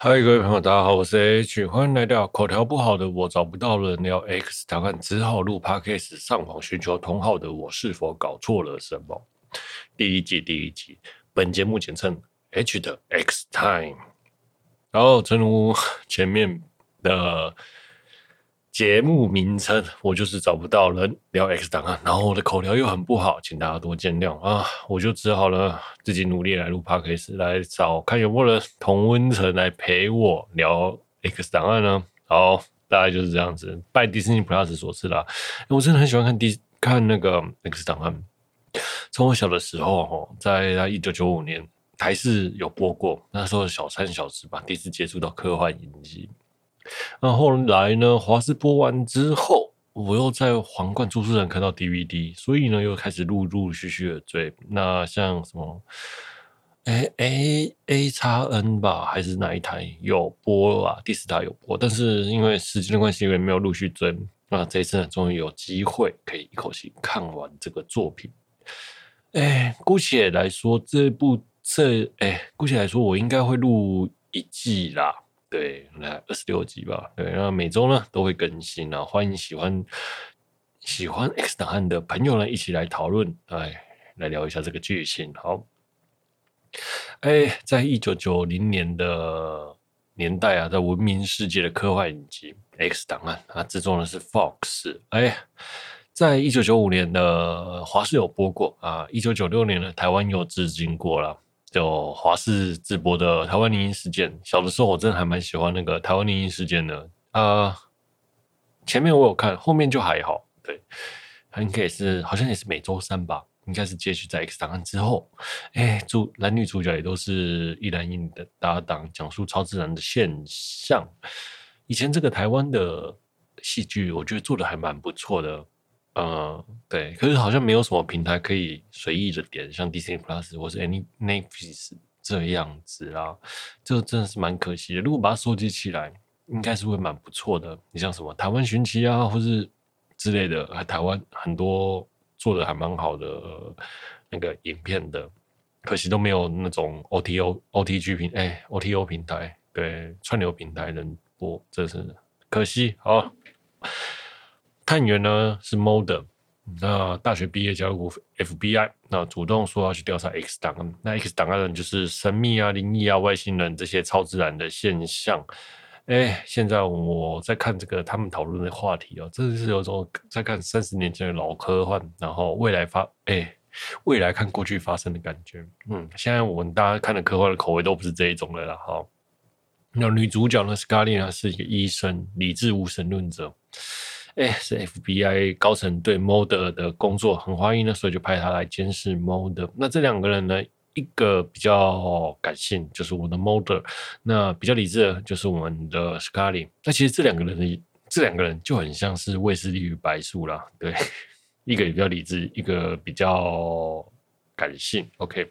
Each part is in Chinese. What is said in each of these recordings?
嗨，各位朋友，大家好，我是 H，欢迎来到口条不好的我找不到人聊 X 档案，只好录 Podcast 上网寻求同好的我是否搞错了什么？第一季第一集，本节目简称 H 的 X Time。然后，正如前面的。节目名称我就是找不到人聊 X 档案，然后我的口条又很不好，请大家多见谅啊！我就只好了自己努力来录 Podcast，来找看有没有人同温层来陪我聊 X 档案呢？好，大概就是这样子，拜迪士尼 Plus 所赐啦。我真的很喜欢看迪看那个 X 档案，从我小的时候在一九九五年台视有播过，那时候小三小时吧，第一次接触到科幻影集。那后来呢？华视播完之后，我又在皇冠租书城看到 DVD，所以呢，又开始陆陆续续的追。那像什么，哎 A A 叉 N 吧，还是哪一台有播啊？第四台有播，但是因为时间的关系，因为没有陆续追。那这一次呢，终于有机会可以一口气看完这个作品。哎，姑且来说，这部这哎，姑且来说，我应该会录一季啦。对，来二十六集吧。对，那每周呢都会更新啊，欢迎喜欢喜欢 X 档案的朋友呢一起来讨论，哎，来聊一下这个剧情。好，哎，在一九九零年的年代啊，在文明世界的科幻影集 X 档案啊，制作的是 Fox。哎，在一九九五年的华视有播过啊，一九九六年的台湾有致敬过了。就华视直播的台湾灵异事件，小的时候我真的还蛮喜欢那个台湾灵异事件的啊、呃。前面我有看，后面就还好。对，它应该也是，好像也是每周三吧，应该是接续在 X 档案之后。哎，主男女主角也都是一男一女的搭档，讲述超自然的现象。以前这个台湾的戏剧，我觉得做的还蛮不错的。嗯，对，可是好像没有什么平台可以随意的点，像 Disney Plus 或是 Any Netflix 这样子啦，这真的是蛮可惜的。如果把它收集起来，应该是会蛮不错的。你像什么台湾寻奇啊，或是之类的，台湾很多做的还蛮好的那个影片的，可惜都没有那种 OTO OTG 平哎 OTO 平台，对串流平台能播，这是可惜。好。探员呢是 Mulder，那大学毕业加入 FBI，那主动说要去调查 X 档案。那 X 档案呢就是神秘啊、灵异啊、外星人这些超自然的现象。哎，现在我在看这个他们讨论的话题哦，真的是有种在看三十年前的老科幻，然后未来发哎未来看过去发生的感觉。嗯，现在我们大家看的科幻的口味都不是这一种的了哈。那女主角呢，Scully 呢是一个医生，理智无神论者。哎，是 FBI 高层对 Mulder 的工作很怀疑呢，所以就派他来监视 Mulder。那这两个人呢，一个比较感性，就是我的 Mulder；那比较理智的，就是我们的 Scully。那其实这两个人的这两个人就很像是卫斯理与白素啦，对，一个比较理智，一个比较感性。OK，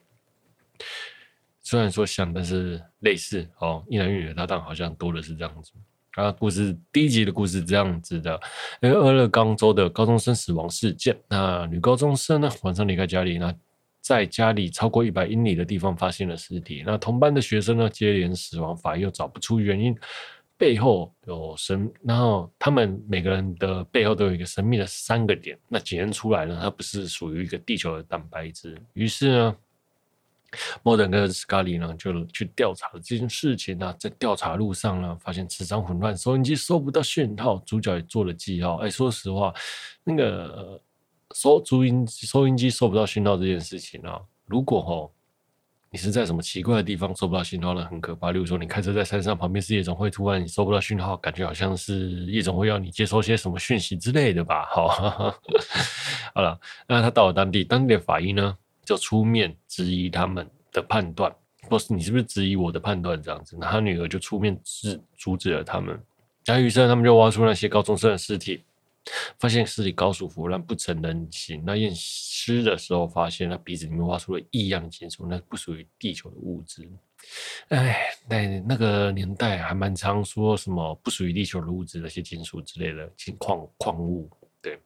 虽然说像，但是类似哦，一男一女的搭档好像多的是这样子。啊，故事第一集的故事这样子的，因为俄勒冈州的高中生死亡事件，那女高中生呢晚上离开家里，那在家里超过一百英里的地方发现了尸体，那同班的学生呢接连死亡，法医又找不出原因，背后有神，然后他们每个人的背后都有一个神秘的三个点，那检验出来呢，它不是属于一个地球的蛋白质，于是呢。莫登跟斯卡利呢，就去调查了这件事情呢、在调查路上呢，发现磁场混乱，收音机收不到讯号。主角也做了记号。哎，说实话，那个收收音收音机收不到讯号这件事情啊，如果哦，你是在什么奇怪的地方收不到讯号呢，很可怕。例如说，你开车在山上，旁边是夜总会，突然你收不到讯号，感觉好像是夜总会要你接收些什么讯息之类的吧？好，好了，那他到了当地，当地的法医呢？就出面质疑他们的判断，或是你是不是质疑我的判断这样子？那他女儿就出面制阻止了他们。然后于是他们就挖出那些高中生的尸体，发现尸体高速腐烂不成人形。那验尸的时候发现，那鼻子里面挖出了异样的金属，那不属于地球的物质。哎，那那个年代还蛮常说什么不属于地球的物质，那些金属之类的金矿矿物，对。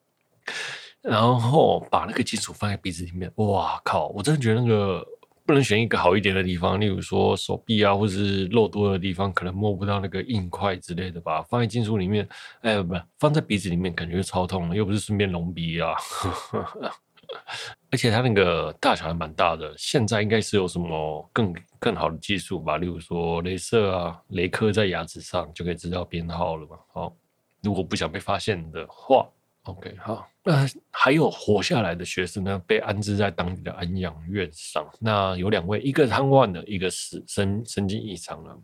然后把那个金属放在鼻子里面，哇靠！我真的觉得那个不能选一个好一点的地方，例如说手臂啊，或者是肉多的地方，可能摸不到那个硬块之类的吧。放在金属里面，哎、不，放在鼻子里面，感觉超痛，又不是顺便隆鼻啊。而且它那个大小还蛮大的，现在应该是有什么更更好的技术吧？例如说镭射啊，镭刻在牙齿上就可以知道编号了嘛。好，如果不想被发现的话。OK，好，那还有活下来的学生呢，被安置在当地的安养院上。那有两位，一个瘫痪的，一个是神神经异常了。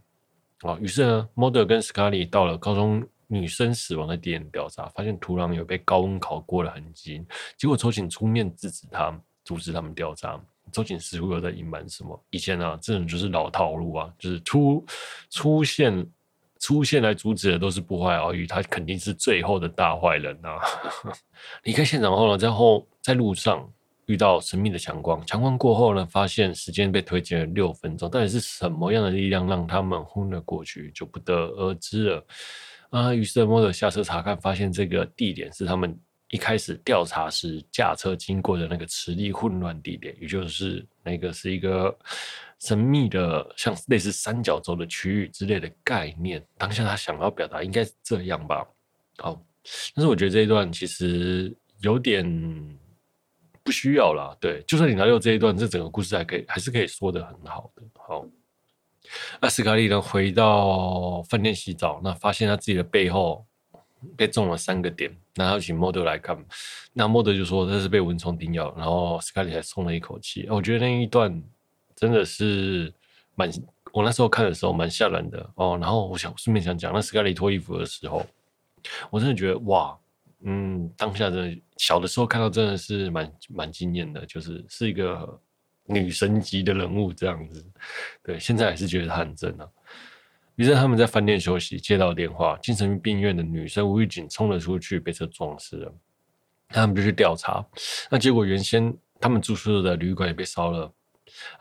啊，于是呢，Mulder 跟 Scully 到了高中女生死亡的地点调查，发现土壤有被高温烤过的痕迹。结果，周警出面制止他，阻止他们调查。周警似乎又在隐瞒什么？以前啊，这种就是老套路啊，就是出出现。出现来阻止的都是不怀好意，他肯定是最后的大坏人啊！离开现场后呢，在后在路上遇到神秘的强光，强光过后呢，发现时间被推进了六分钟，到底是什么样的力量让他们昏了过去，就不得而知了。啊，于是莫德下车查看，发现这个地点是他们一开始调查时驾车经过的那个磁力混乱地点，也就是那个是一个。神秘的，像类似三角洲的区域之类的概念，当下他想要表达应该是这样吧。好，但是我觉得这一段其实有点不需要啦。对，就算你拿掉这一段，这整个故事还可以，还是可以说的很好的。好，那斯卡利呢，回到饭店洗澡，那发现他自己的背后被中了三个点，然后请莫德来看，那莫德就说这是被蚊虫叮咬，然后斯卡利才松了一口气。我觉得那一段。真的是蛮，我那时候看的时候蛮吓人的哦。然后我想顺便想讲，那斯卡利脱衣服的时候，我真的觉得哇，嗯，当下真的小的时候看到真的是蛮蛮惊艳的，就是是一个女神级的人物这样子。对，现在还是觉得她很正啊。于是他们在饭店休息，接到电话，精神病院的女生吴玉锦冲了出去，被车撞死了。他们就去调查，那结果原先他们住宿的旅馆也被烧了。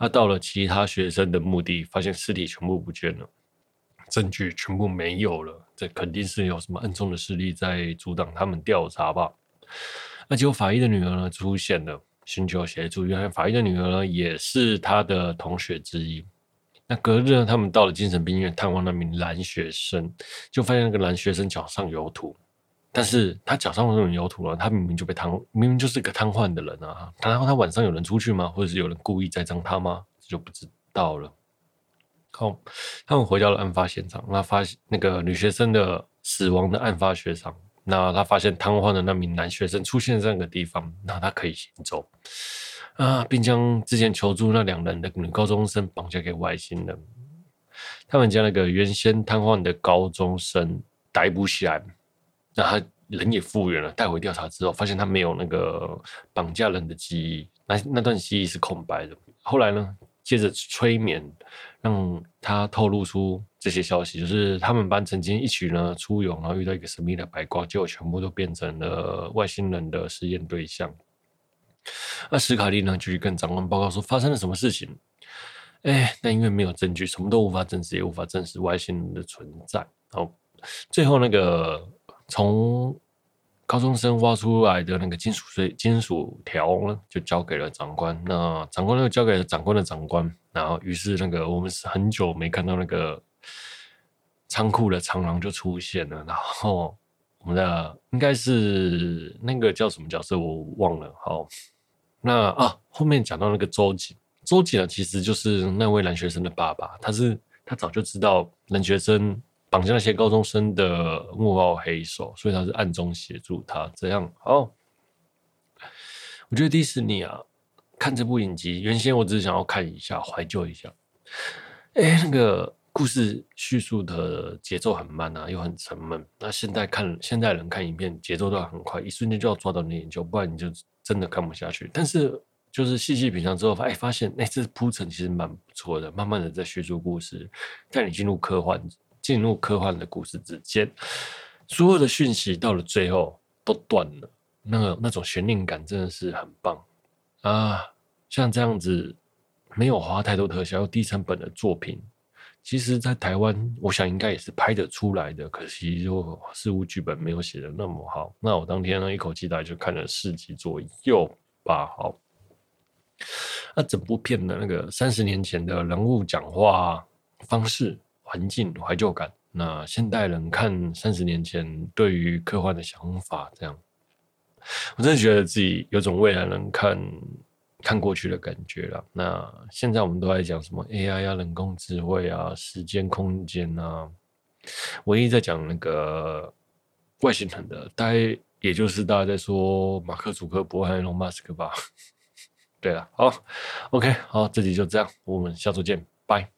那到了其他学生的墓地，发现尸体全部不见了，证据全部没有了。这肯定是有什么暗中的势力在阻挡他们调查吧？那结果法医的女儿呢出现了，寻求协助。原来法医的女儿呢也是他的同学之一。那隔日，他们到了精神病院探望那名男学生，就发现那个男学生脚上有土。但是他脚上为什么有土了？他明明就被瘫，明明就是个瘫痪的人啊！然后他晚上有人出去吗？或者是有人故意栽赃他吗？这就不知道了。好，他们回到了案发现场，那发现那个女学生的死亡的案发学场，那他发现瘫痪的那名男学生出现在那个地方，那他可以行走啊，并将之前求助那两人的女高中生绑架给外星人。他们将那个原先瘫痪的高中生逮捕起来。那他人也复原了，带回调查之后，发现他没有那个绑架人的记忆，那那段记忆是空白的。后来呢，接着催眠，让他透露出这些消息，就是他们班曾经一起呢出游，然后遇到一个神秘的白光，结果全部都变成了外星人的实验对象。那史卡利呢，就去跟长官报告说发生了什么事情。哎，但因为没有证据，什么都无法证实，也无法证实外星人的存在。然后，最后那个。从高中生挖出来的那个金属碎金属条呢，就交给了长官。那长官又交给了长官的长官。然后，于是那个我们是很久没看到那个仓库的长廊就出现了。然后我们的应该是那个叫什么角色我忘了。好，那啊后面讲到那个周瑾，周瑾呢其实就是那位男学生的爸爸。他是他早就知道男学生。绑架那些高中生的幕后黑手，所以他是暗中协助他这样。哦，我觉得迪士尼啊，看这部影集，原先我只是想要看一下，怀旧一下。哎，那个故事叙述的节奏很慢啊，又很沉闷。那现在看现在人看影片，节奏都很快，一瞬间就要抓到你眼球，不然你就真的看不下去。但是就是细细品尝之后，哎，发现哎，这铺陈其实蛮不错的，慢慢的在叙述故事，带你进入科幻。进入科幻的故事之间，所有的讯息到了最后都断了，那个那种悬念感真的是很棒啊！像这样子没有花太多特效又低成本的作品，其实，在台湾我想应该也是拍得出来的，可惜就似乎剧本没有写得那么好。那我当天呢，一口气大概就看了四集左右吧。好，那整部片的那个三十年前的人物讲话方式、环境、怀旧感，那现代人看三十年前对于科幻的想法，这样，我真的觉得自己有种未来人看看过去的感觉了。那现在我们都在讲什么 AI 啊、人工智慧啊、时间空间啊，唯一在讲那个外星人的，大概也就是大家在说马克·祖克伯还有龙·马斯克吧。对了，好，OK，好，这集就这样，我们下周见，拜。